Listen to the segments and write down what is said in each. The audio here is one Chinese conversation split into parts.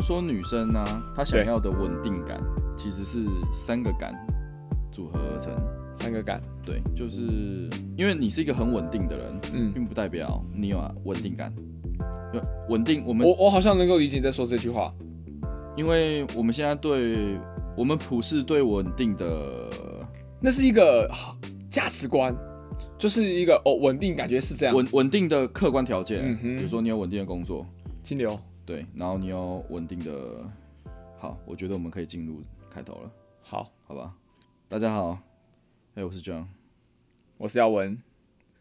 说女生呢、她想要的稳定感其实是三个感组合而成。三个感，对，就是因为你是一个很稳定的人，嗯，并不代表你有稳定感。就稳定，我们我我好像能够理解你在说这句话。因为我们现在对我们普世对稳定的那是一个价值观，就是一个哦稳定，感觉是这样。稳稳定的客观条件，比如说你有稳定的工作，金流，对，然后你要稳定的，好，我觉得我们可以进入开头了，好，好吧？大家好，哎、我是 John，我是耀文，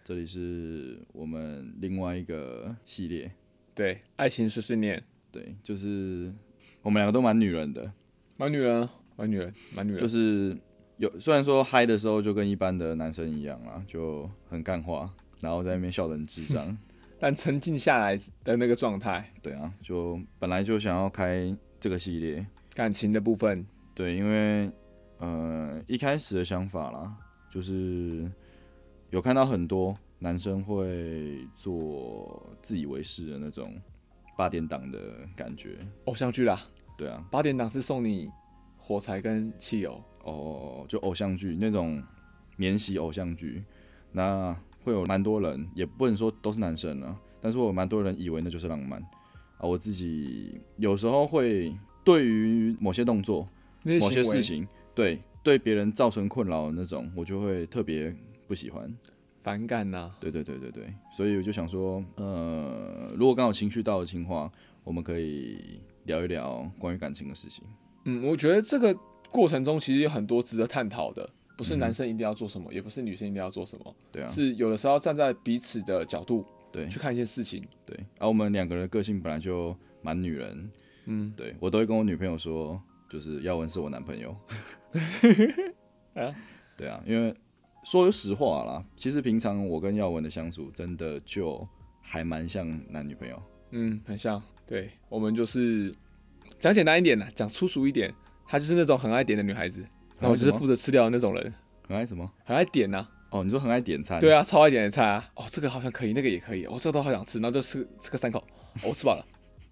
这里是我们另外一个系列，对，爱情碎碎念，对，就是我们两个都蛮女人的，蛮女人，蛮女人，蛮女人，就是有虽然说嗨的时候就跟一般的男生一样啦，就很干话，然后在那边笑人智障，但沉静下来的那个状态，对啊，就本来就想要开这个系列，感情的部分，对，因为呃一开始的想法啦，就是有看到很多男生会做自以为是的那种八点档的感觉，偶像剧啦，对啊，八点档是送你火柴跟汽油，哦，就偶像剧那种免洗偶像剧，那会有蛮多人，也不能说都是男生了，但是我有蛮多人以为那就是浪漫啊。我自己有时候会对于某些动作、某些事情，对对别人造成困扰的那种，我就会特别不喜欢。反感呐、对对对对对，所以我就想说，呃，如果刚好情绪到的情况，我们可以聊一聊关于感情的事情。嗯，我觉得这个过程中其实有很多值得探讨的，不是嗯男生一定要做什么，也不是女生一定要做什么，对啊，是有的时候站在彼此的角度对去看一些事情。对，而、我们两个人的个性本来就蛮女人，嗯，对我都会跟我女朋友说，就是耀文是我男朋友。啊对啊，因为说实话啦，其实平常我跟耀文的相处，真的就还蛮像男女朋友。嗯，很像。对我们就是讲简单一点啦，讲粗俗一点，她就是那种很爱点的女孩子，那我就是负责吃掉的那种人，很爱什么？很爱点呐、哦，你说很爱点餐？对啊，超爱点的菜啊。哦，这个好像可以，那个也可以，哦，这个都好想吃，然后就吃吃个三口，哦，我吃饱了。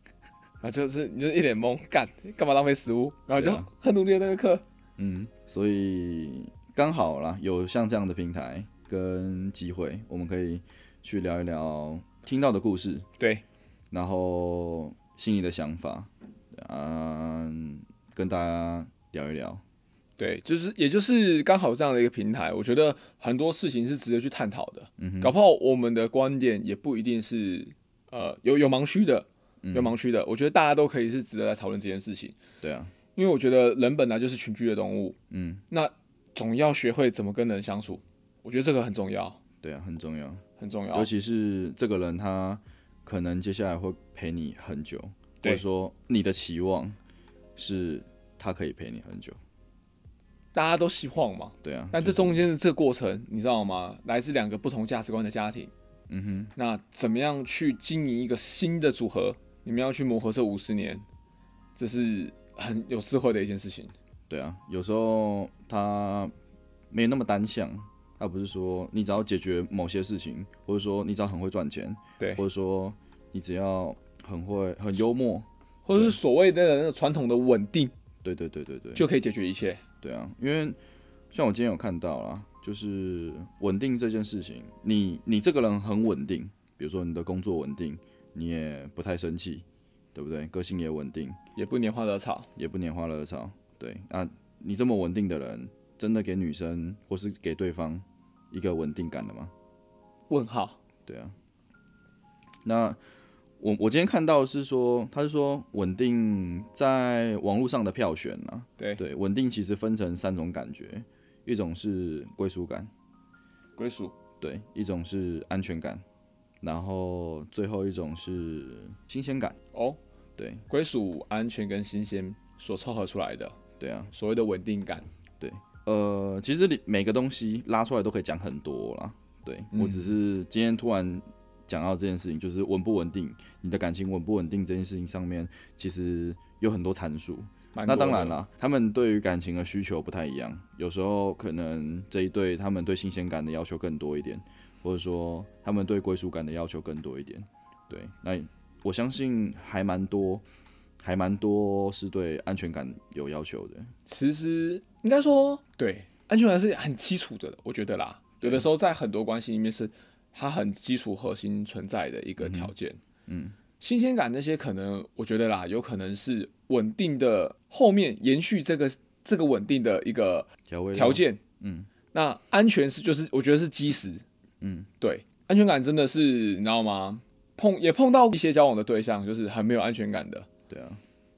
啊，就是你就一脸懵，干干嘛浪费食物？然后就很努力的那个课，嗯，所以刚好啦，有像这样的平台跟机会，我们可以去聊一聊听到的故事，对，然后心里的想法，嗯，跟大家聊一聊。对，就是也就是刚好这样的一个平台，我觉得很多事情是值得去探讨的。嗯哼，搞不好我们的观点也不一定是呃有有盲区的，有盲区的。我觉得大家都可以是值得来讨论这件事情，对啊，因为我觉得人本来就是群居的动物，嗯，那总要学会怎么跟人相处。我觉得这个很重要，对啊，很重要。很重要尤。其是这个人，他可能接下来会陪你很久，或者说你的期望是他可以陪你很久。大家都希望嘛，对啊，但这中间的这个过程，你知道吗？来自两个不同价值观的家庭，嗯哼，那怎么样去经营一个新的组合？你们要去磨合这五十年，这是很有智慧的一件事情。对啊，有时候他没那么单向，他不是说你只要解决某些事情，或者说你只要很会赚钱，对或者说你只要很会很幽默，或者是所谓的那个传统的稳定，对对对对对，就可以解决一切。对啊，因为像我今天有看到啦，就是稳定这件事情，你你这个人很稳定，比如说你的工作稳定，你也不太生气，对不对？个性也稳定，也不拈花惹草。也不拈花惹草，对。那你这么稳定的人，真的给女生或是给对方一个稳定感的吗？问号，对啊。那我我今天看到是说，他是说稳定在网络上的票选啊，对，对，稳定其实分成三种感觉，一种是归属感，归属，对，一种是安全感，然后最后一种是新鲜感。哦，对，归属、安全跟新鲜所凑合出来的。对啊，所谓的稳定感。对呃，其实你每个东西拉出来都可以讲很多啦。对、我只是今天突然讲到这件事情，就是稳不稳定，你的感情稳不稳定这件事情上面，其实有很多参数。那当然啦，他们对于感情的需求不太一样，有时候可能这一对他们对新鲜感的要求更多一点，或者说他们对归属感的要求更多一点。对，那我相信还蛮多还蛮多是对安全感有要求的。其实应该说，对安全感是很基础的，我觉得啦。有的时候在很多关系里面是它很基础核心存在的一个条件。嗯，新鲜感那些可能我觉得啦，有可能是稳定的后面延续这个这个稳定的一个条，件。嗯那安全是就是我觉得是基石。嗯，对，安全感真的是你知道吗？碰也碰到一些交往的对象，就是很没有安全感的。对啊，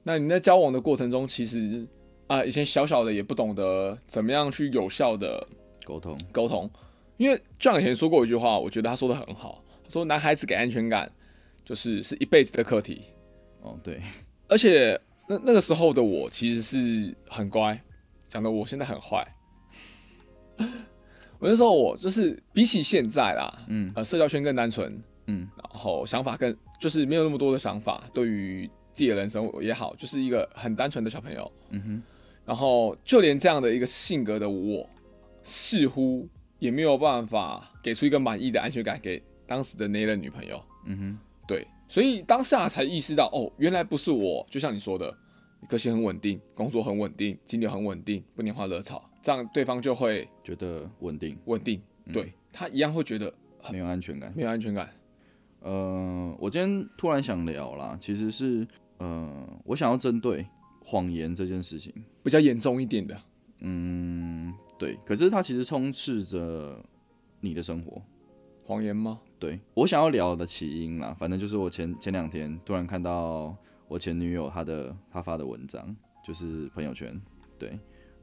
那你在交往的过程中，其实啊、以前小小的也不懂得怎么样去有效的沟通，沟通，因为 John 以前说过一句话，我觉得他说的很好，他说男孩子给安全感就是是一辈子的课题，哦，对，而且那那个时候的我其实是很乖，讲的我现在很坏。我那时候我就是比起现在啦，嗯。呃，社交圈更单纯，嗯。然后想法更就是没有那么多的想法，对于自己的人生也好，就是一个很单纯的小朋友。嗯哼，然后就连这样的一个性格的我，似乎也没有办法给出一个满意的安全感给当时的那任女朋友。嗯哼，对，所以当下才意识到，哦，原来不是我，就像你说的，个性很稳定，工作很稳定，金流很稳定，不拈花惹草，这样对方就会觉得稳定，稳定，对他一样会觉得没有安全感。没有安全感。呃，我今天突然想聊啦，其实是呃，我想要针对谎言这件事情。比较严重一点的，嗯，对，可是它其实充斥着你的生活。谎言吗？对我想要聊的起因啦，反正就是我前前两天突然看到我前女友她的她发的文章，就是朋友圈，对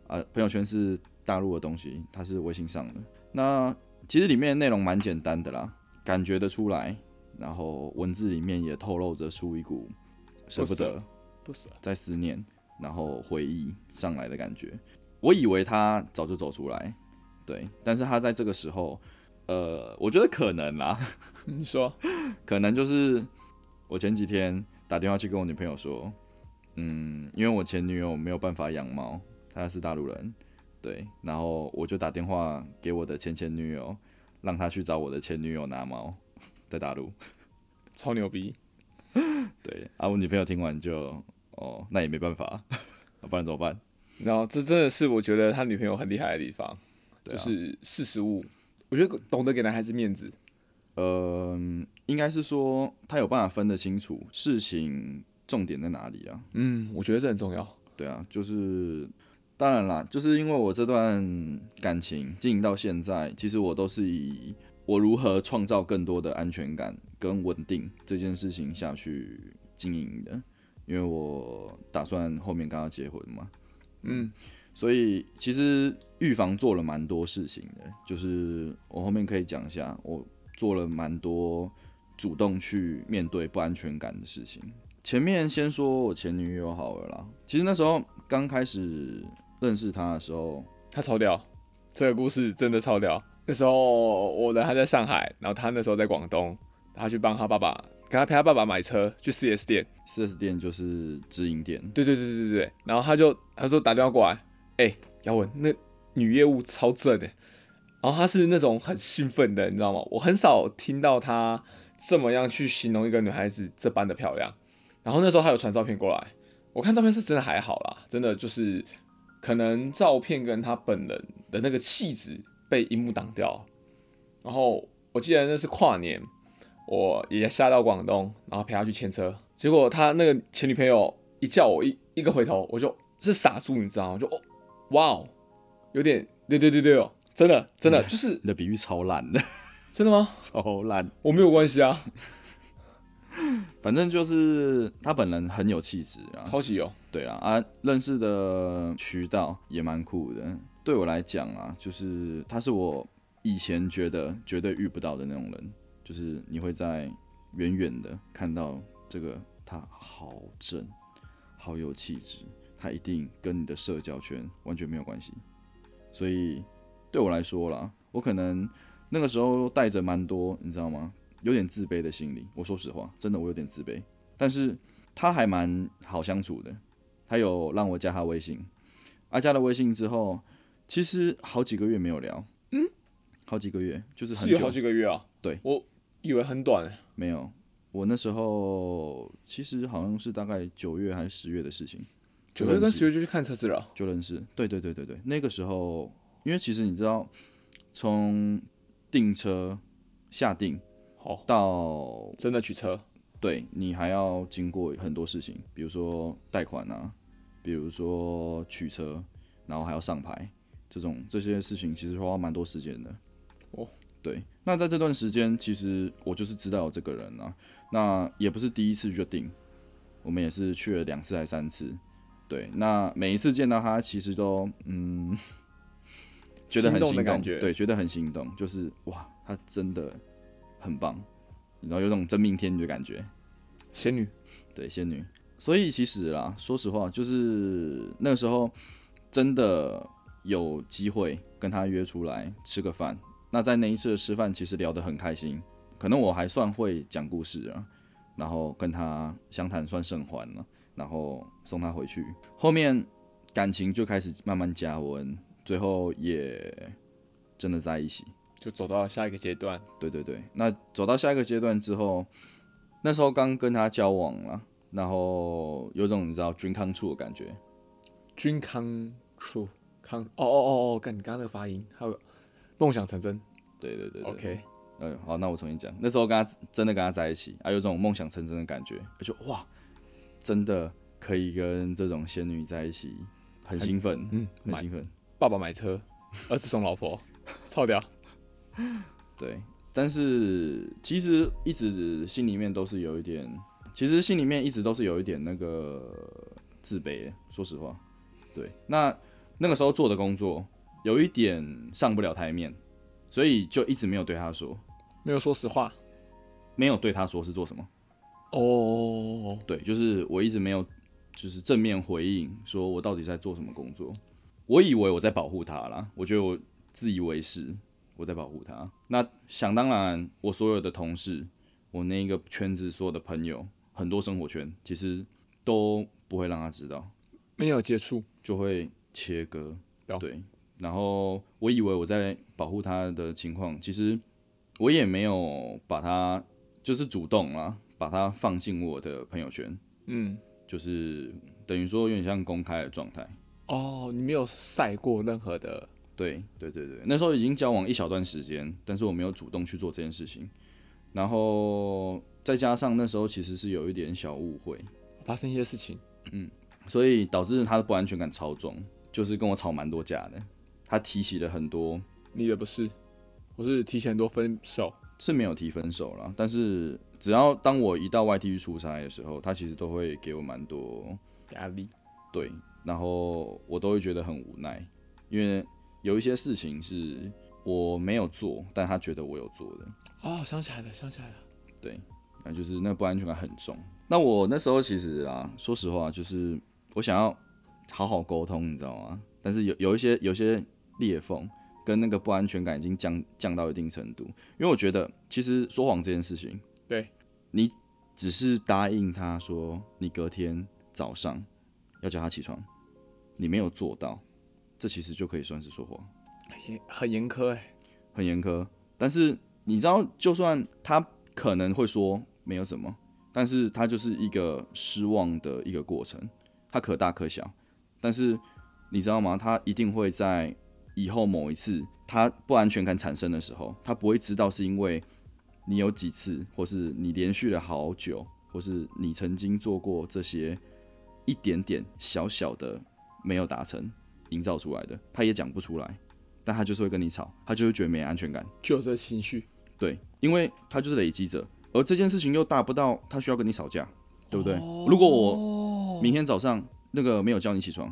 啊，朋友圈是大陆的东西，它是微信上的。那其实里面内容蛮简单的啦，感觉得出来，然后文字里面也透露着出一股舍不得，不舍，在思念，然后回忆上来的感觉。我以为他早就走出来，对，但是他在这个时候，呃，我觉得可能啦，你说，可能就是我前几天打电话去跟我女朋友说，嗯，因为我前女友没有办法养猫，她是大陆人，对，然后我就打电话给我的前前女友，让她去找我的前女友拿猫，在大陆，超牛逼，对，啊，我女朋友听完就，哦，那也没办法，不然怎么办？然后这真的是我觉得他女朋友很厉害的地方，啊就是识时务，我觉得懂得给男孩子面子。呃，应该是说他有办法分得清楚事情重点在哪里啊？嗯，我觉得这很重要。对啊，就是当然啦，就是因为我这段感情经营到现在，其实我都是以我如何创造更多的安全感跟稳定这件事情下去经营的，因为我打算后面跟他结婚嘛，嗯，所以其实预防做了蛮多事情的，就是我后面可以讲一下，我做了蛮多主动去面对不安全感的事情。前面先说我前女友好了啦，其实那时候刚开始认识她的时候，他超屌，这个故事真的超屌。那时候我人还在上海，然后他那时候在广东，他去帮他爸爸，跟他陪他爸爸买车去 4S 店。4S 店就是直营店，对对对对对对，然后他就他说打电话过来，哎、姚文，那女业务超正的，然后他是那种很兴奋的，你知道吗？我很少听到他这么样去形容一个女孩子这般的漂亮。然后那时候他有传照片过来，我看照片是真的还好啦，真的就是可能照片跟他本人的那个气质被荧幕挡掉。然后我记得那是跨年，我也下到广东，然后陪他去牵车，结果他那个前女朋友一叫我一一个回头，我就是傻住，你知道吗？就哦，哇哦，有点对对对对哦，真的真的就是你的比喻超烂的，真的吗？超烂。我没有关系啊，反正就是他本人很有气质啊，超级有，对啦，啊，认识的渠道也蛮酷的。对我来讲啊，就是他是我以前觉得绝对遇不到的那种人，就是你会在远远的看到这个他好正，好有气质，他一定跟你的社交圈完全没有关系。所以对我来说啦，我可能那个时候带着蛮多，你知道吗？有点自卑的心理。我说实话，真的我有点自卑，但是他还蛮好相处的。他有让我加他微信，啊，加了微信之后，其实好几个月没有聊，嗯，好几个月，就是很久是好几个月啊。对，我以为很短，没有。我那时候其实好像是大概九月还是十月的事情，九月跟十月就去看车子了哦。就认识。对对对对对，那个时候，因为其实你知道，从订车下定好，到真的取车，对你还要经过很多事情，比如说贷款啊，比如说取车，然后还要上牌，这种这些事情其实花蛮多时间的。哦，对，那在这段时间，其实我就是知道有这个人啊，那也不是第一次约定，我们也是去了两次还三次。对，那每一次见到他，其实都嗯，觉得很心动，的感觉对，觉得很心动，就是哇，他真的很棒，然后有种真命天女的感觉。仙女对，仙女。所以其实啦，说实话，就是那个时候真的有机会跟他约出来吃个饭。那在那一次的吃饭，其实聊得很开心，可能我还算会讲故事啊，然后跟他相谈算甚欢了，然后送他回去。后面感情就开始慢慢加温，最后也真的在一起。就走到下一个阶段，对对对，那走到下一个阶段之后，那时候刚跟他交往了，然后有种你知道 dream come true 的感觉，君康 true 康，哦哦哦哦，刚刚那个发音，还有梦想成真。对对对对，OK，嗯，好，那我重新讲，那时候跟他真的跟他在一起，啊，有种梦想成真的感觉，就哇，真的可以跟这种仙女在一起，很兴奋，嗯，很兴奋，爸爸买车，儿子送老婆，操掉，对，但是其实一直心里面都是有一点，其实心里面一直都是有一点那个自卑的，说实话。对，那那个时候做的工作有一点上不了台面，所以就一直没有对他说，没有说实话，没有对他说是做什么。哦，对，就是我一直没有就是正面回应，说我到底在做什么工作。我以为我在保护他啦，我觉得我自以为是我在保护他。那想当然，我所有的同事，我那个圈子所有的朋友，很多生活圈，其实都不会让他知道，没有接触，就会切割。懂对，然后我以为我在保护他的情况，其实我也没有把他就是主动啦，把他放进我的朋友圈。嗯，就是等于说有点像公开的状态。哦，你没有晒过任何的，对对对对，那时候已经交往一小段时间，但是我没有主动去做这件事情。然后再加上那时候其实是有一点小误会，发生一些事情，嗯所以导致他的不安全感超重，就是跟我吵蛮多架的。他提起了很多，你的不是，我是提前多分手，是没有提分手啦，但是只要当我一到外地去出差的时候，他其实都会给我蛮多压力，对，然后我都会觉得很无奈，因为有一些事情是我没有做，但他觉得我有做的，哦，想起来了，想起来了，对，那就是那个不安全感很重。那我那时候其实啊，说实话，就是我想要好好沟通，你知道吗？但是有有一些有些裂缝跟那个不安全感已经降降到一定程度，因为我觉得其实说谎这件事情，对你只是答应他说你隔天早上要叫他起床，你没有做到，这其实就可以算是说谎。很严很严苛哎，很严苛。但是你知道，就算他可能会说没有什么，但是他就是一个失望的一个过程，它可大可小。但是你知道吗？他一定会在以后某一次他不安全感产生的时候，他不会知道是因为你有几次，或是你连续了好久，或是你曾经做过这些一点点小小的没有达成营造出来的，他也讲不出来。但他就是会跟你吵，他就会觉得没安全感。就有这情绪，对，因为他就是累积者，而这件事情又大不到他需要跟你吵架，对不对？如果我明天早上那个没有叫你起床，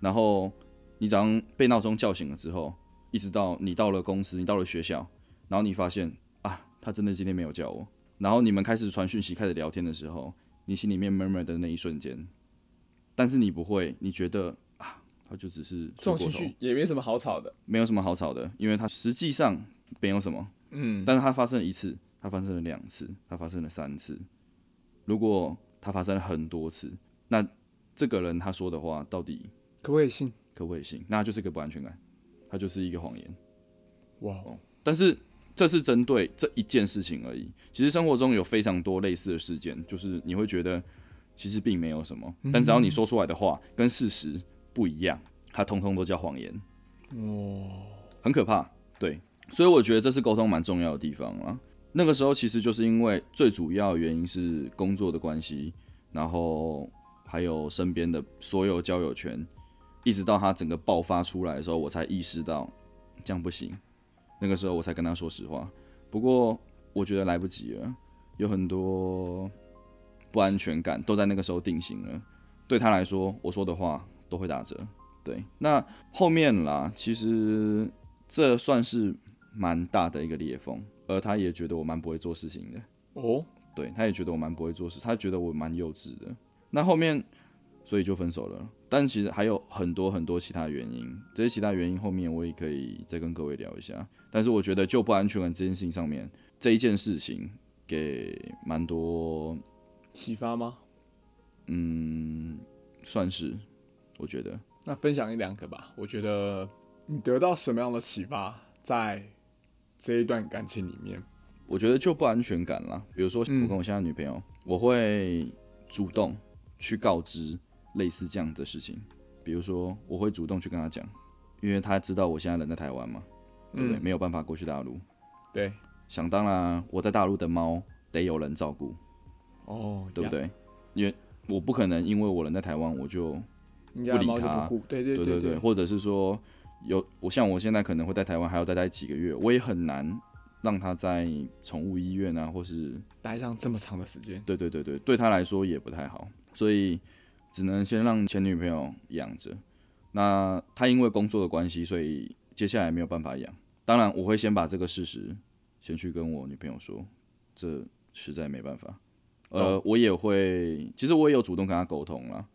然后你早上被闹钟叫醒了之后，一直到你到了公司，你到了学校，然后你发现啊，他真的今天没有叫我，然后你们开始传讯息，开始聊天的时候，你心里面 murmur 的那一瞬间，但是你不会，你觉得啊，他就只是这种睡过头情绪也没什么好吵的，没有什么好吵的，因为他实际上没有什么。嗯，但是它发生了一次，它发生了两次，它发生了三次。如果它发生了很多次，那这个人他说的话到底可不可以信？可不可以信？那就是一个不安全感，它就是一个谎言。哇，但是这是针对这一件事情而已。其实生活中有非常多类似的事件，就是你会觉得其实并没有什么，但只要你说出来的话跟事实不一样，它通通都叫谎言。哦，很可怕。对，所以我觉得这是沟通蛮重要的地方啊。那个时候其实就是因为最主要原因是工作的关系，然后还有身边的所有交友圈，一直到他整个爆发出来的时候，我才意识到这样不行。那个时候我才跟他说实话。不过我觉得来不及了，有很多不安全感都在那个时候定型了。对他来说，我说的话都会打折。对，那后面啦，其实这算是蛮大的一个裂缝。而他也觉得我蛮不会做事情的哦，对，他也觉得我蛮不会做事，他觉得我蛮幼稚的。那后面，所以就分手了。但其实还有很多很多其他原因，这些其他原因后面我也可以再跟各位聊一下。但是我觉得就不安全感这件事情上面，这一件事情给蛮多启发吗？嗯，算是，我觉得。那分享一两个吧。我觉得你得到什么样的启发，在。这一段感情里面，我觉得就不安全感啦。比如说，我跟我现在女朋友，我会主动去告知类似这样的事情。比如说，我会主动去跟他讲，因为他知道我现在人在台湾嘛，对不对？没有办法过去大陆。对，想当然，我在大陆的猫得有人照顾。哦，对不对？因为我不可能因为我人在台湾，我就不理它。对对对对，或者是说。有我像我现在可能会在台湾还要再待几个月，我也很难让他在宠物医院啊，或是待上这么长的时间。对对对对，对他来说也不太好，所以只能先让前女朋友养着。那他因为工作的关系，所以接下来没有办法养。当然，我会先把这个事实先去跟我女朋友说，这实在没办法。呃，我也会，其实我也有主动跟他沟通了，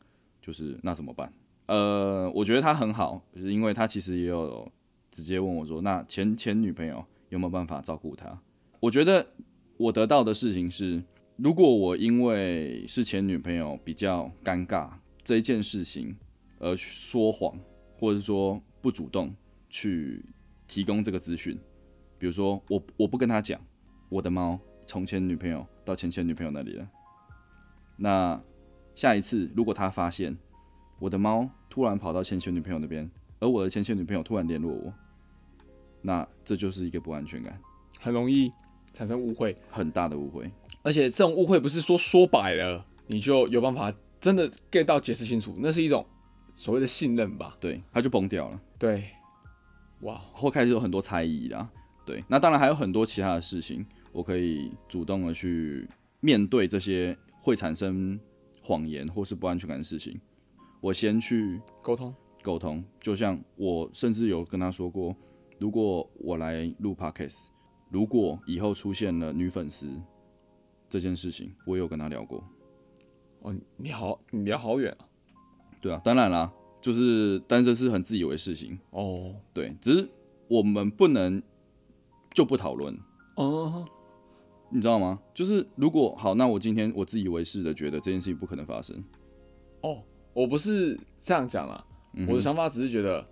就是那怎么办？呃，我觉得他很好，就是因为他其实也有直接问我说，那前前女朋友有没有办法照顾他？我觉得我得到的事情是，如果我因为是前女朋友比较尴尬这一件事情而说谎，或者说不主动去提供这个资讯，比如说我我不跟他讲我的猫从前女朋友到前前女朋友那里了，那下一次如果他发现。我的猫突然跑到前前女朋友那边，而我的前前女朋友突然联络我，那这就是一个不安全感，很容易产生误会，很大的误会。而且这种误会不是说说白了你就有办法真的 get 到解释清楚，那是一种所谓的信任吧？对，他就崩掉了。对，哇，后开始有很多猜疑啦。对，那当然还有很多其他的事情，我可以主动的去面对这些会产生谎言或是不安全感的事情。我先去沟通沟通，就像我甚至有跟他说过，如果我来录 podcast，如果以后出现了女粉丝这件事情，我有跟他聊过。哦，你好，你聊好远啊。对啊，当然啦，就是，但这是很自以为事情哦。对，只是我们不能就不讨论哦。你知道吗？就是如果好，那我今天我自以为是的觉得这件事情不可能发生哦。我不是这样讲啦，我的想法只是觉得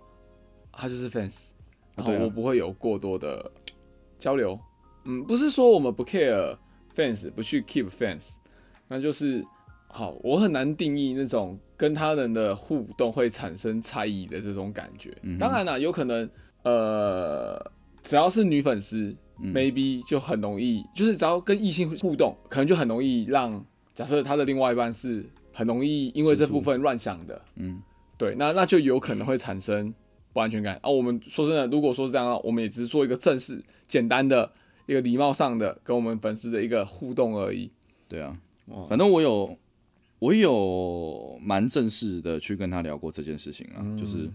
他就是 fans，然后我不会有过多的交流。嗯，不是说我们不 care fans，不去 keep fans，那就是好，我很难定义那种跟他人的互动会产生猜疑的这种感觉。当然了，有可能呃，只要是女粉丝，maybe 就很容易，就是只要跟异性互动，可能就很容易让假设他的另外一半是。很容易因为这部分乱想的，嗯，对，那那就有可能会产生不安全感啊。我们说真的，如果说是这样，我们也只是做一个正式、简单的一个礼貌上的跟我们粉丝的一个互动而已。对啊，反正我有我有蛮正式的去跟他聊过这件事情啊，就是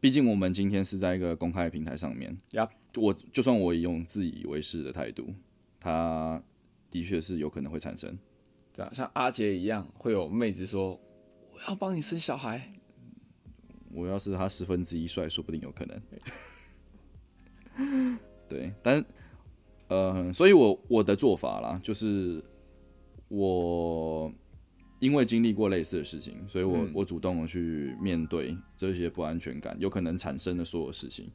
毕竟我们今天是在一个公开平台上面，呀，我就算我用自以为是的态度，他的确是有可能会产生。对啊，像阿杰一样，会有妹子说：“我要帮你生小孩。”我要是他十分之一帅，说不定有可能。对，但呃，所以我我的做法啦，就是我因为经历过类似的事情，所以我我主动的去面对这些不安全感有可能产生的所有事情。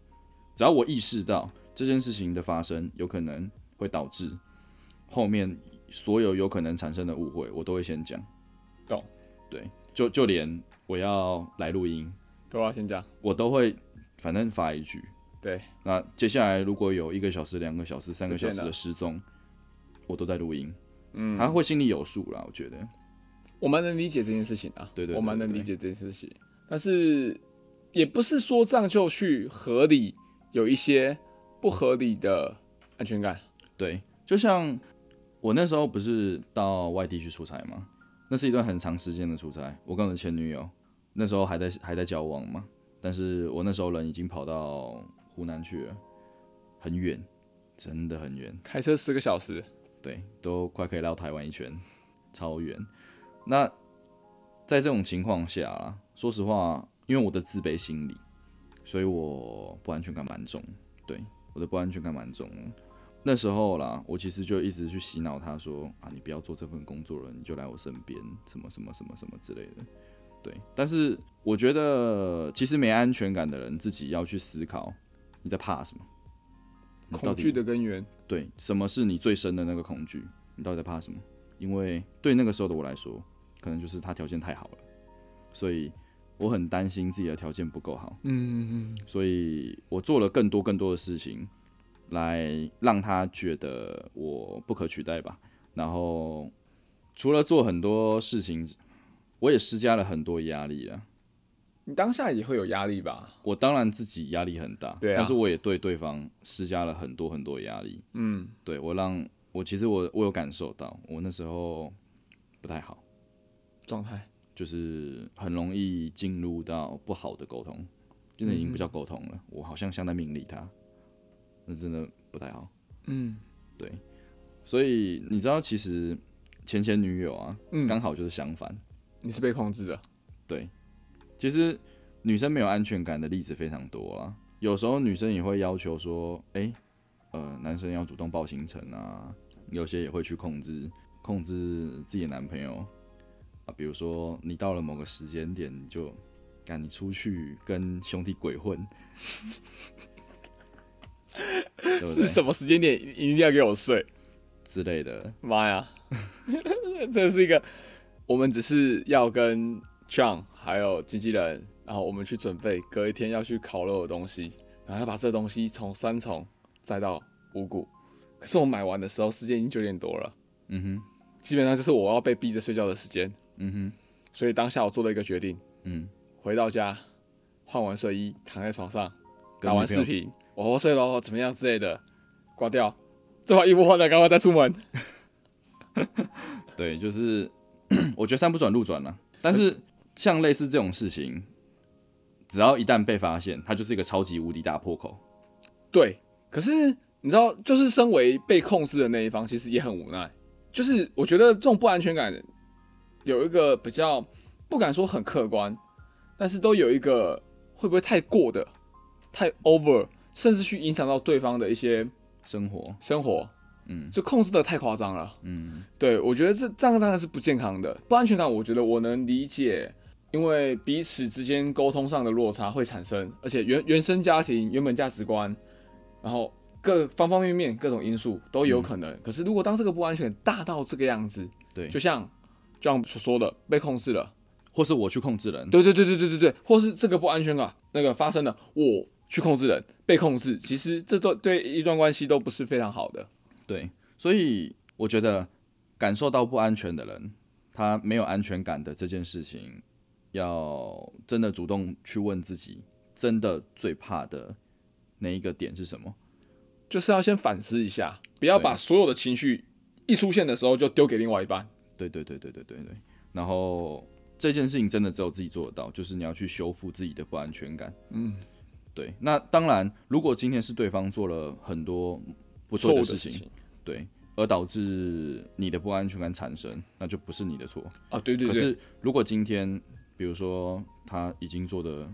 只要我意识到这件事情的发生有可能会导致后面所有有可能产生的误会，我都会先讲。懂？对，就就连我要来录音，都要先讲。我都会反正发一句。对，那接下来如果有一个小时、两个小时、三个小时的失踪，我都在录音，嗯，他会心里有数啦，我觉得。我蛮能理解这件事情啊，对对对我蛮能理解这件事情，但是也不是说这样就去合理有一些不合理的安全感。对，就像我那时候不是到外地去出差吗？那是一段很长时间的出差。我跟我的前女友那时候还在还在交往嘛，但是我那时候人已经跑到湖南去了，很远，真的很远。开车四个小时，对，都快可以绕台湾一圈，超远。那在这种情况下啊，说实话，因为我的自卑心理，所以我不安全感蛮重。对，我的不安全感蛮重。那时候啦，我其实就一直去洗脑他说啊，你不要做这份工作了，你就来我身边，什么什么什么什么之类的。对，但是我觉得其实没安全感的人自己要去思考你在怕什么，恐惧的根源。对，什么是你最深的那个恐惧？你到底在怕什么？因为对那个时候的我来说，可能就是他条件太好了，所以我很担心自己的条件不够好，嗯嗯所以我做了更多更多的事情，来让他觉得我不可取代吧。然后除了做很多事情，我也施加了很多压力了。你当下也会有压力吧？我当然自己压力很大，对啊但是我也对对方施加了很多很多的压力。嗯，对我让我其实我我有感受到，我那时候不太好，状态。就是很容易进入到不好的沟通，真的已经不叫沟通了，我好像像在命令他，那真的不太好。嗯对，所以你知道，其实前前女友啊，嗯，刚好就是相反。你是被控制的。对，其实女生没有安全感的例子非常多啊。有时候女生也会要求说，哎、呃，男生要主动报行程啊，有些也会去控制控制自己的男朋友啊。比如说，你到了某个时间点，你就赶你出去跟兄弟鬼混，对对是什么时间点一定要给我睡？之类的？妈呀，这是一个，我们只是要跟 John 还有经纪人，然后我们去准备隔一天要去烤肉的东西，然后要把这东西从三重载到五谷。可是我买完的时候，时间已经九点多了，嗯哼，基本上就是我要被逼着睡觉的时间。嗯哼，所以当下我做了一个决定，嗯，回到家换完睡衣，躺在床上打完视频，我要睡了，怎么样之类的，挂掉，这把衣服换了，赶快再出门。对，就是 我觉得山不转路转了。但是像类似这种事情，只要一旦被发现，它就是一个超级无敌大破口。对，可是你知道，就是身为被控制的那一方，其实也很无奈。就是我觉得这种不安全感有一个比较不敢说很客观，但是都有一个会不会太过的、太 over，甚至去影响到对方的一些生活，生活，嗯就控制的太夸张了。嗯对我觉得这这样当然是不健康的，不安全感。我觉得我能理解，因为彼此之间沟通上的落差会产生，而且原原生家庭、原本价值观，然后各方方面面各种因素都有可能。可是如果当这个不安全大到这个样子，对，就像就像所说的被控制了，或是我去控制人，对对对对对对对，或是这个不安全感那个发生了，我去控制人，被控制，其实这都对一段关系都不是非常好的。对，所以我觉得感受到不安全的人，他没有安全感的这件事情，要真的主动去问自己，真的最怕的那一个点是什么？就是要先反思一下，不要把所有的情绪一出现的时候就丢给另外一半。对对对对对对对。然后这件事情真的只有自己做得到，就是你要去修复自己的不安全感。嗯，对。那当然，如果今天是对方做了很多不错的事情，事情对，而导致你的不安全感产生，那就不是你的错。啊，对对对，可是如果今天，比如说他已经做的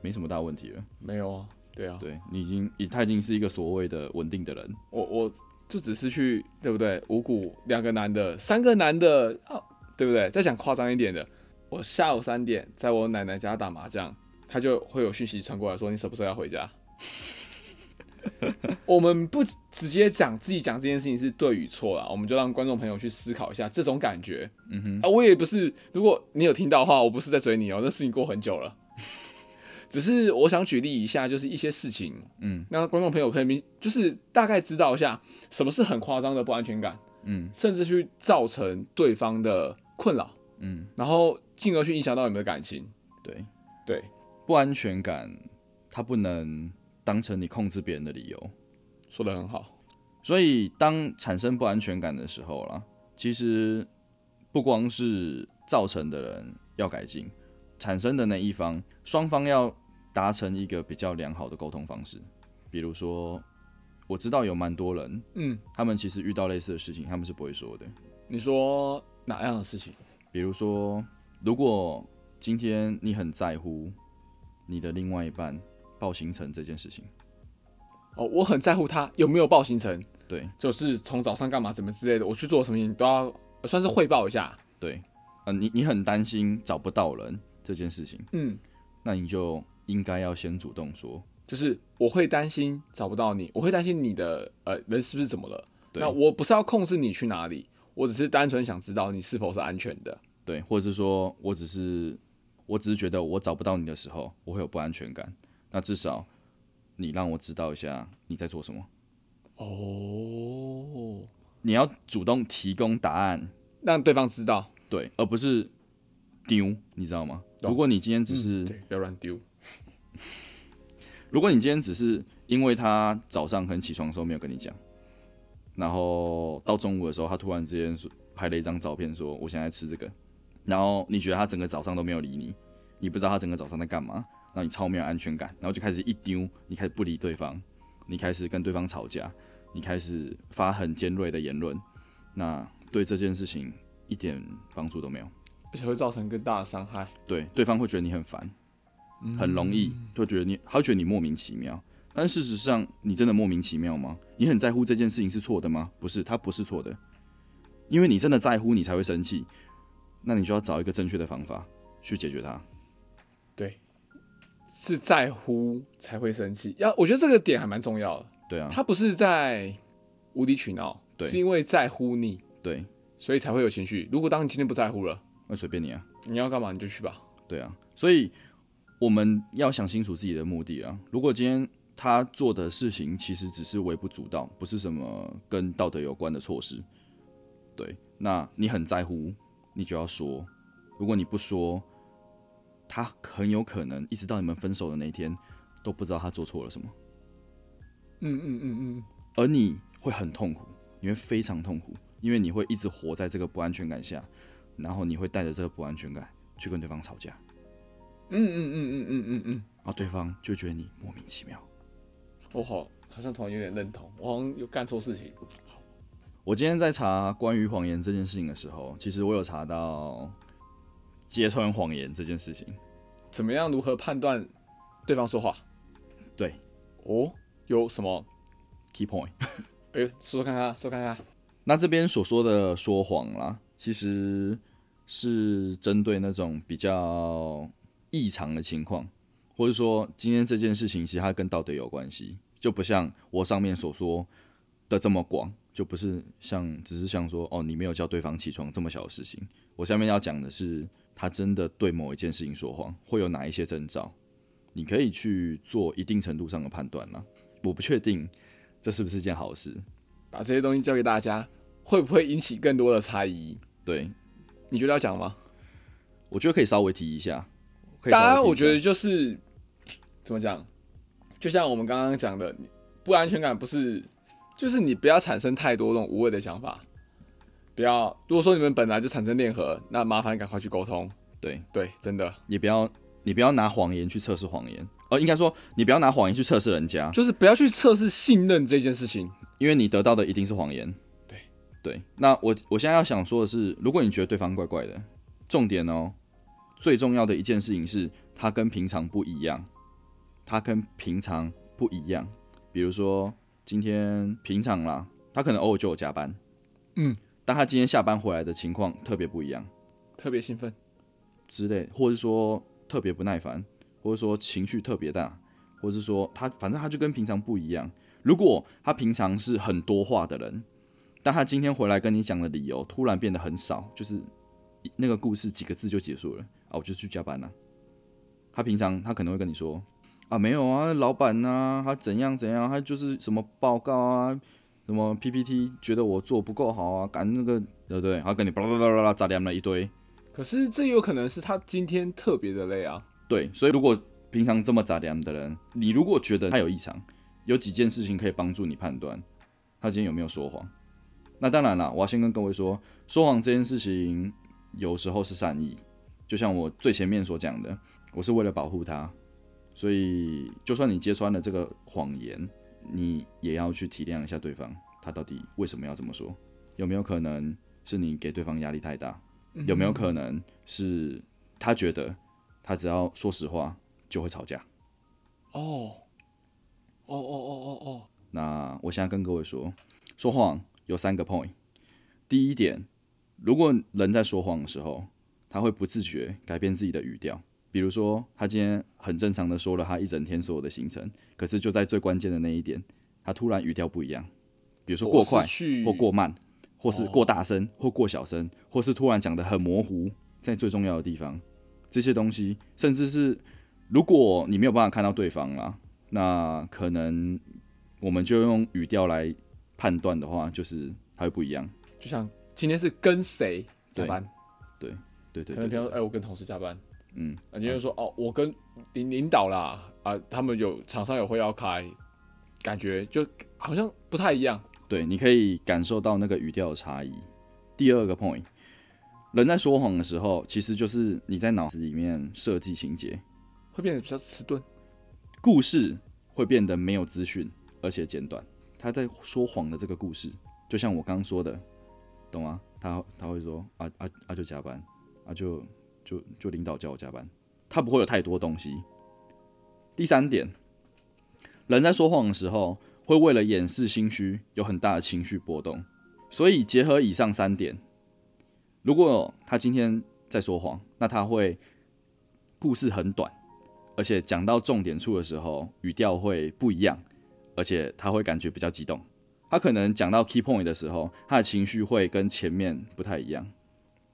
没什么大问题了，没有啊，对啊，对你已经，已他已经是一个所谓的稳定的人，我我就只是去，对不对？五谷两个男的，三个男的啊，对不对？再讲夸张一点的，我下午三点在我奶奶家打麻将，他就会有讯息传过来说你什么时候要回家？我们不直接讲自己讲这件事情是对与错啦，我们就让观众朋友去思考一下这种感觉。嗯哼，啊，我也不是，如果你有听到的话，我不是在追你哦、那事情过很久了。只是我想举例一下，就是一些事情，嗯，让观众朋友可以明，就是大概知道一下什么是很夸张的不安全感，嗯。甚至去造成对方的困扰，嗯，然后进而去影响到你们的感情。对，对，不安全感它不能当成你控制别人的理由。说的很好。所以，当产生不安全感的时候啦，其实不光是造成的人要改进，产生的那一方，双方要达成一个比较良好的沟通方式。比如说，我知道有蛮多人，嗯，他们其实遇到类似的事情，他们是不会说的。你说哪样的事情？比如说，如果今天你很在乎你的另外一半报行程这件事情，哦，我很在乎他有没有报行程，对。就是从早上干嘛怎么之类的，我去做什么你都要呃算是汇报一下。对，呃，你你很担心找不到人这件事情，嗯，那你就应该要先主动说，就是我会担心找不到你，我会担心你的呃人是不是怎么了。对。那我不是要控制你去哪里，我只是单纯想知道你是否是安全的。对，或者是说我只是我只是觉得我找不到你的时候，我会有不安全感，那至少你让我知道一下你在做什么，哦，你要主动提供答案，让对方知道，对，而不是丢，你知道吗？如果你今天只是、嗯对，不要乱丢。如果你今天只是因为他早上可能起床的时候没有跟你讲，然后到中午的时候他突然之间说拍了一张照片说我现在吃这个，然后你觉得他整个早上都没有理你，你不知道他整个早上在干嘛，然后你超没有安全感，然后就开始一丢，你开始不理对方，你开始跟对方吵架，你开始发很尖锐的言论，那对这件事情一点帮助都没有。而且会造成更大的伤害。对，对方会觉得你很烦，很容易会觉得你，他会觉得你莫名其妙。但事实上，你真的莫名其妙吗？你很在乎这件事情是错的吗？不是，他不是错的，因为你真的在乎，你才会生气。那你就要找一个正确的方法去解决它。对，是在乎才会生气。要我觉得这个点还蛮重要的。对啊，他不是在无理取闹，对是因为在乎你，对，所以才会有情绪。如果当你今天不在乎了，那随便你啊。你要干嘛你就去吧。对啊，所以我们要想清楚自己的目的啊。如果今天他做的事情其实只是微不足道，不是什么跟道德有关的措施，对，那你很在乎，你就要说。如果你不说，他很有可能一直到你们分手的那一天都不知道他做错了什么，嗯嗯嗯嗯，而你会很痛苦，你会非常痛苦，因为你会一直活在这个不安全感下，然后你会带着这个不安全感去跟对方吵架。嗯嗯嗯嗯嗯嗯嗯，然后对方就觉得你莫名其妙。我好好像突然有点认同，我好像有干错事情。我今天在查关于谎言这件事情的时候，其实我有查到揭穿谎言这件事情。怎么样？如何判断对方说话？对哦，有什么？，key point。哎、说看看，说看看。那这边所说的说谎啦，其实是针对那种比较异常的情况，或者说今天这件事情其实它跟道德有关系，就不像我上面所说的这么广，就不是像只是像说哦你没有叫对方起床这么小的事情。我下面要讲的是，他真的对某一件事情说谎，会有哪一些征兆，你可以去做一定程度上的判断啦。我不确定这是不是一件好事，把这些东西交给大家，会不会引起更多的猜疑？对。你觉得要讲吗？我觉得可以稍微提一下。当然，我觉得就是怎么讲，就像我们刚刚讲的，不安全感不是，就是你不要产生太多那种无谓的想法，不要。如果说你们本来就产生裂痕，那麻烦赶快去沟通。对，对，真的你不要你不要拿谎言去测试谎言，呃，应该说你不要拿谎言去测试人家，就是不要去测试信任这件事情。因为你得到的一定是谎言。对对，那我我现在要想说的是，如果你觉得对方怪怪的，重点哦，最重要的一件事情是他跟平常不一样，他跟平常不一样。比如说今天平常啦，他可能偶尔就有加班，嗯，但他今天下班回来的情况特别不一样。特别兴奋，之类，或者说特别不耐烦，或者说情绪特别大，或者是说他反正他就跟平常不一样。如果他平常是很多话的人，但他今天回来跟你讲的理由突然变得很少，就是那个故事几个字就结束了啊，我就去加班了。他平常他可能会跟你说啊，没有啊，老板呐、他怎样怎样，他就是什么报告啊，什么 PPT 觉得我做不够好啊，赶那个对不对？他跟你巴拉巴拉巴拉杂连了一堆，可是这有可能是他今天特别的累啊。对，所以如果平常这么杂粮的人，你如果觉得他有异常，有几件事情可以帮助你判断他今天有没有说谎。那当然了，我要先跟各位说，说谎这件事情有时候是善意，就像我最前面所讲的，我是为了保护他，所以就算你揭穿了这个谎言，你也要去体谅一下对方，他到底为什么要这么说？有没有可能是你给对方压力太大？有没有可能是他觉得他只要说实话就会吵架？哦，哦哦哦哦哦，那我现在跟各位说，说谎有三个 point。第一点，如果人在说谎的时候，他会不自觉改变自己的语调。比如说，他今天很正常的说了他一整天所有的行程，可是就在最关键的那一点，他突然语调不一样。比如说过快或过慢，或是过大声或过小声，或是突然讲的很模糊，在最重要的地方，这些东西，甚至是如果你没有办法看到对方啦，那可能我们就用语调来判断的话，就是它会不一样。就像今天是跟谁加班，对对对对可能平常说哎、我跟同事加班，嗯，啊，今天就说哦，我跟领领导啦，啊，他们有厂商有会要开，感觉就好像不太一样。对，你可以感受到那个语调的差异。第二个 point，人在说谎的时候，其实就是你在脑子里面设计情节，会变得比较迟钝。故事会变得没有资讯，而且简短。他在说谎的这个故事，就像我刚刚说的，懂吗？他他会说啊啊啊，就加班啊，就就就领导叫我加班，他不会有太多东西。第三点，人在说谎的时候，会为了掩饰心虚，有很大的情绪波动。所以结合以上三点，如果他今天在说谎，那他会故事很短，而且讲到重点处的时候，语调会不一样，而且他会感觉比较激动。他可能讲到 key point 的时候，他的情绪会跟前面不太一样。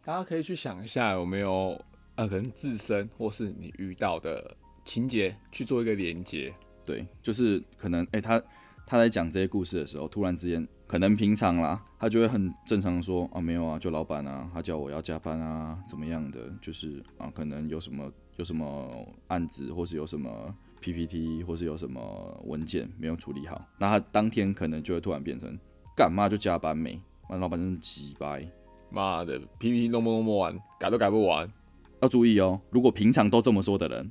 大家可以去想一下，有没有呃，可能自身或是你遇到的情节去做一个连接。对，就是可能，诶，他他在讲这些故事的时候，突然之间，可能平常啦，他就会很正常说啊，没有啊，就老板啊，他叫我要加班啊，怎么样的，就是啊，可能有什么有什么案子，或是有什么 PPT，或是有什么文件没有处理好，那他当天可能就会突然变成干嘛就加班没，那老板真是鸡掰。妈的，PPT 弄不弄不完，改都改不完。要注意哦，如果平常都这么说的人，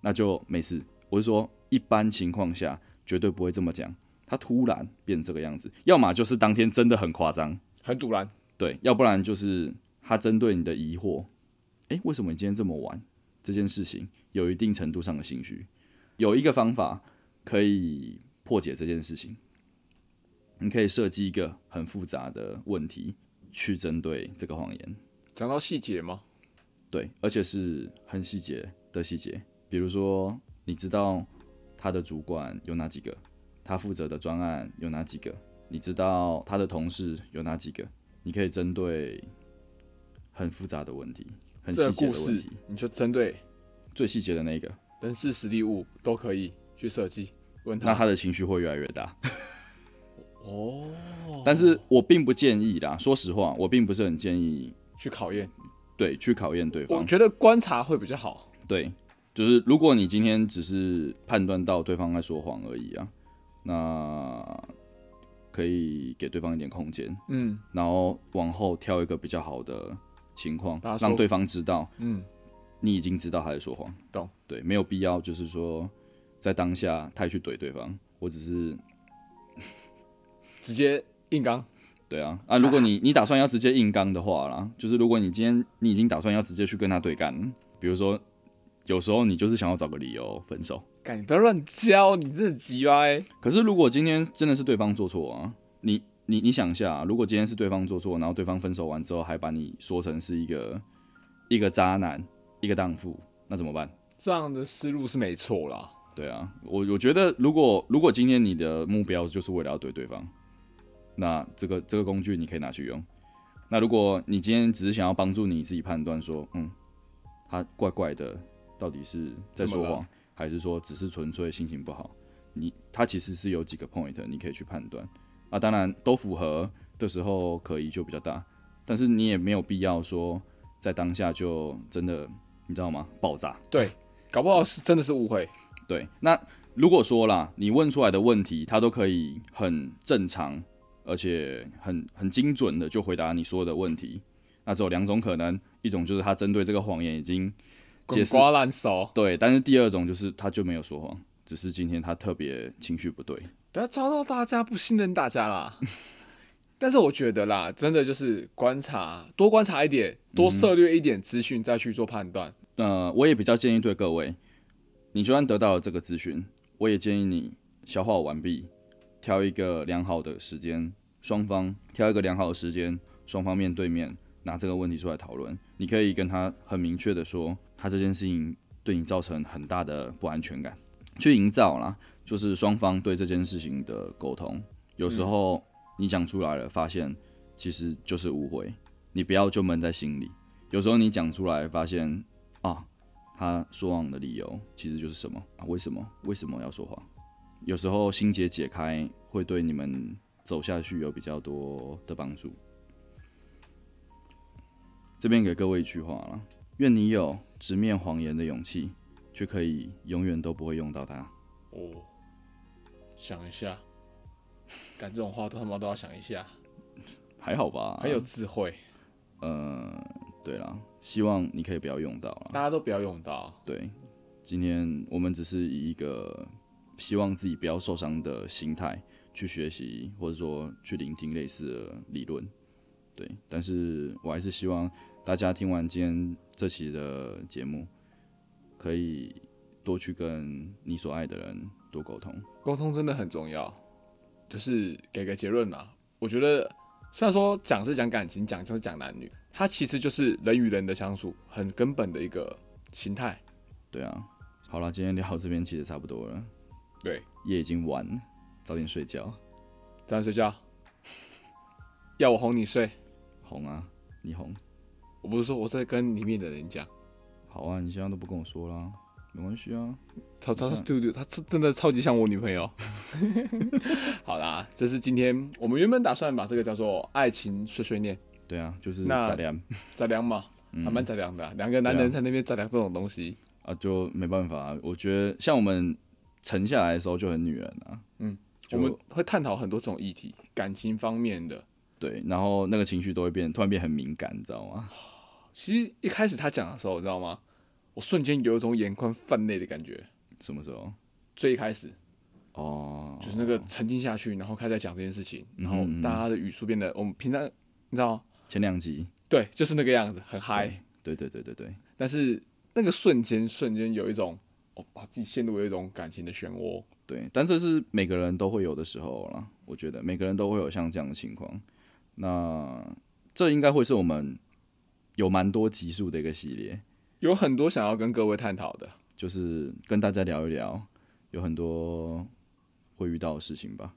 那就没事。我是说，一般情况下绝对不会这么讲。他突然变这个样子，要么就是当天真的很夸张，很突然，对，要不然就是他针对你的疑惑，诶，为什么你今天这么晚？这件事情有一定程度上的心虚。有一个方法可以破解这件事情，你可以设计一个很复杂的问题去针对这个谎言。讲到细节吗？对，而且是很细节的细节，比如说，你知道他的主管有哪几个，他负责的专案有哪几个，你知道他的同事有哪几个，你可以针对很复杂的问题、很细节的问题，你就针对最细节的那个，人事、实力、物都可以去设计。问他那他的情绪会越来越大。哦，但是我并不建议啦，说实话，我并不是很建议去考验，对去考验对方。我觉得观察会比较好。对，就是如果你今天只是判断到对方在说谎而已啊，那可以给对方一点空间，嗯然后往后挑一个比较好的情况让对方知道嗯，你已经知道他在说谎。懂？对，没有必要就是说在当下太去怼对方，我只是直接硬刚。对啊啊，如果你 你打算要直接硬刚的话啦，就是如果你今天你已经打算要直接去跟他对干，比如说有时候你就是想要找个理由分手。干，你不要乱教，你真的急歪。可是如果今天真的是对方做错啊，你你你想一下啊、如果今天是对方做错，然后对方分手完之后还把你说成是一个一个渣男、一个荡妇，那怎么办？这样的思路是没错啦。对啊，我我觉得如果如果今天你的目标就是为了要怼对方，那这个这个工具你可以拿去用。那如果你今天只是想要帮助你自己判断说，嗯，他怪怪的，到底是在说谎，还是说只是纯粹心情不好？你他其实是有几个 point 你可以去判断啊，当然都符合的时候可疑就比较大，但是你也没有必要说在当下就真的你知道吗？爆炸。对，搞不好是真的是误会。对，那如果说啦，你问出来的问题，他都可以很正常，而且很很精准的就回答你说的问题，那只有两种可能，一种就是他针对这个谎言已经解释烂熟，对，但是第二种就是他就没有说谎，只是今天他特别情绪不对。不要遭到大家不信任大家啦。但是我觉得啦，真的就是观察，多观察一点，多涉略一点资讯，再去做判断。呃，我也比较建议对各位，你就算得到了这个资讯，我也建议你消化完毕，挑一个良好的时间，双方挑一个良好的时间，双方面对面拿这个问题出来讨论。你可以跟他很明确的说，他这件事情对你造成很大的不安全感，去营造啦，就是双方对这件事情的沟通。有时候你讲出来了，发现其实就是误会，你不要就闷在心里。有时候你讲出来，发现啊，他说谎的理由其实就是什么啊？为什么？为什么要说谎？有时候心结解开，会对你们走下去有比较多的帮助。这边给各位一句话了：愿你有直面谎言的勇气，却可以永远都不会用到它。哦，想一下，干这种话都他妈都要想一下，还好吧？很有智慧，呃，对了，希望你可以不要用到了。大家都不要用到。对，今天我们只是以一个希望自己不要受伤的心态去学习，或者说去聆听类似的理论。对，但是我还是希望大家听完今天这期的节目，可以多去跟你所爱的人多沟通。沟通真的很重要，就是给个结论嘛。我觉得虽然说讲是讲感情，讲就是讲男女，它其实就是人与人的相处很根本的一个心态。对啊，好了，今天聊到这边其实差不多了，对，夜已经晚了，早点睡觉。早点睡觉，要我哄你睡，哄啊，你哄，我不是说我在跟里面的人讲。好啊，你现在都不跟我说啦，没关系啊。超超对对，他是真的超级像我女朋友。好啦，这是今天我们原本打算把这个叫做爱情碎碎念，对啊，就是那再凉再量嘛，还蛮杂粮的啊、两个男人在那边杂粮这种东西，啊，就没办法。我觉得像我们沉下来的时候就很女人啊，嗯，我们会探讨很多这种议题，感情方面的。对，然后那个情绪都会变，突然变很敏感，你知道吗？其实一开始他讲的时候，你知道吗？我瞬间有一种眼眶泛泪的感觉。什么时候？最一开始哦，就是那个沉浸下去，然后开始在讲这件事情，然后大家的语速变得，我们平常你知道，前两集，对，就是那个样子，很嗨。对对对对对，但是那个瞬间，瞬间有一种，我、把自己陷入了一种感情的漩涡。对，但这是每个人都会有的时候啦。我觉得每个人都会有像这样的情况。那这应该会是我们有蛮多集数的一个系列，有很多想要跟各位探讨的，就是跟大家聊一聊，有很多会遇到的事情吧。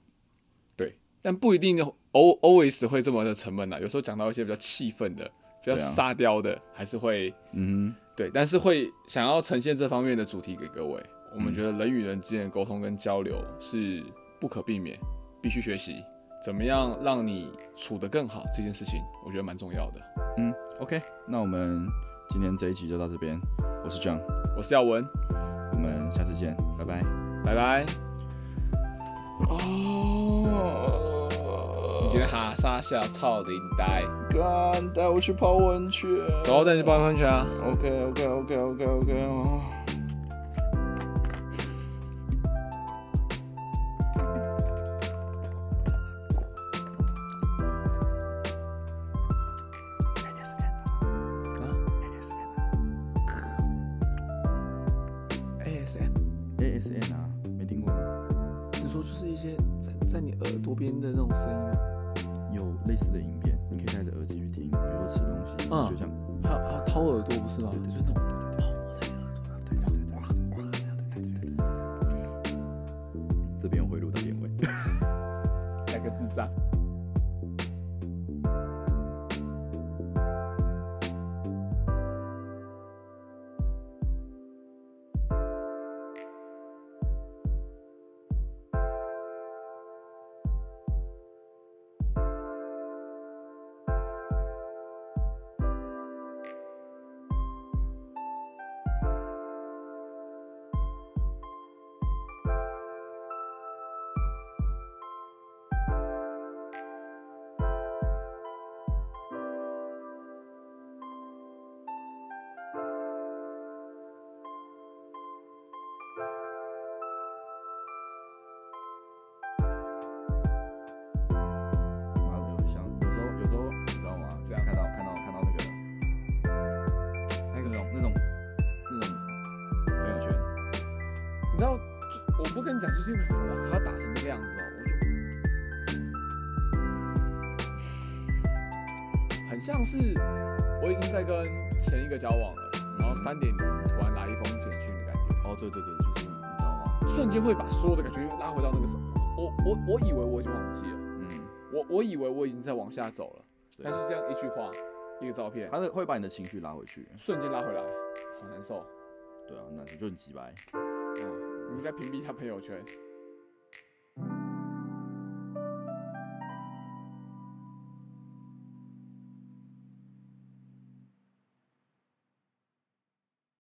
对但不一定 al always 会这么的沉闷啊。有时候讲到一些比较气愤的、比较沙雕的，还是会嗯对，但是会想要呈现这方面的主题给各位。我嗯们觉得人与人之间的沟通跟交流是不可避免，必须学习。怎么样让你处得更好这件事情，我觉得蛮重要的。嗯，OK，那我们今天这一集就到这边。我是 John，我是耀文，我们下次见，拜拜。拜拜。哦，你今天哈撒下操领带，干带我去泡温泉。走，带你去泡温泉啊！OK OK OK OK OK 哦。我不跟你讲，就是因为我靠，他打成这个样子哦，我就很像是我已经在跟前一个交往了，然后三点零突然来一封简讯的感觉，哦，对对对，就是你知道吗？瞬间会把所有的感觉拉回到那个什么，我我我以为我已经忘记了，嗯，我我以为我已经在往下走了，但是这样一句话，一个照片，他是会把你的情绪拉回去，瞬间拉回来，好难受。对啊，那就很急白。嗯，你在屏蔽他朋友圈。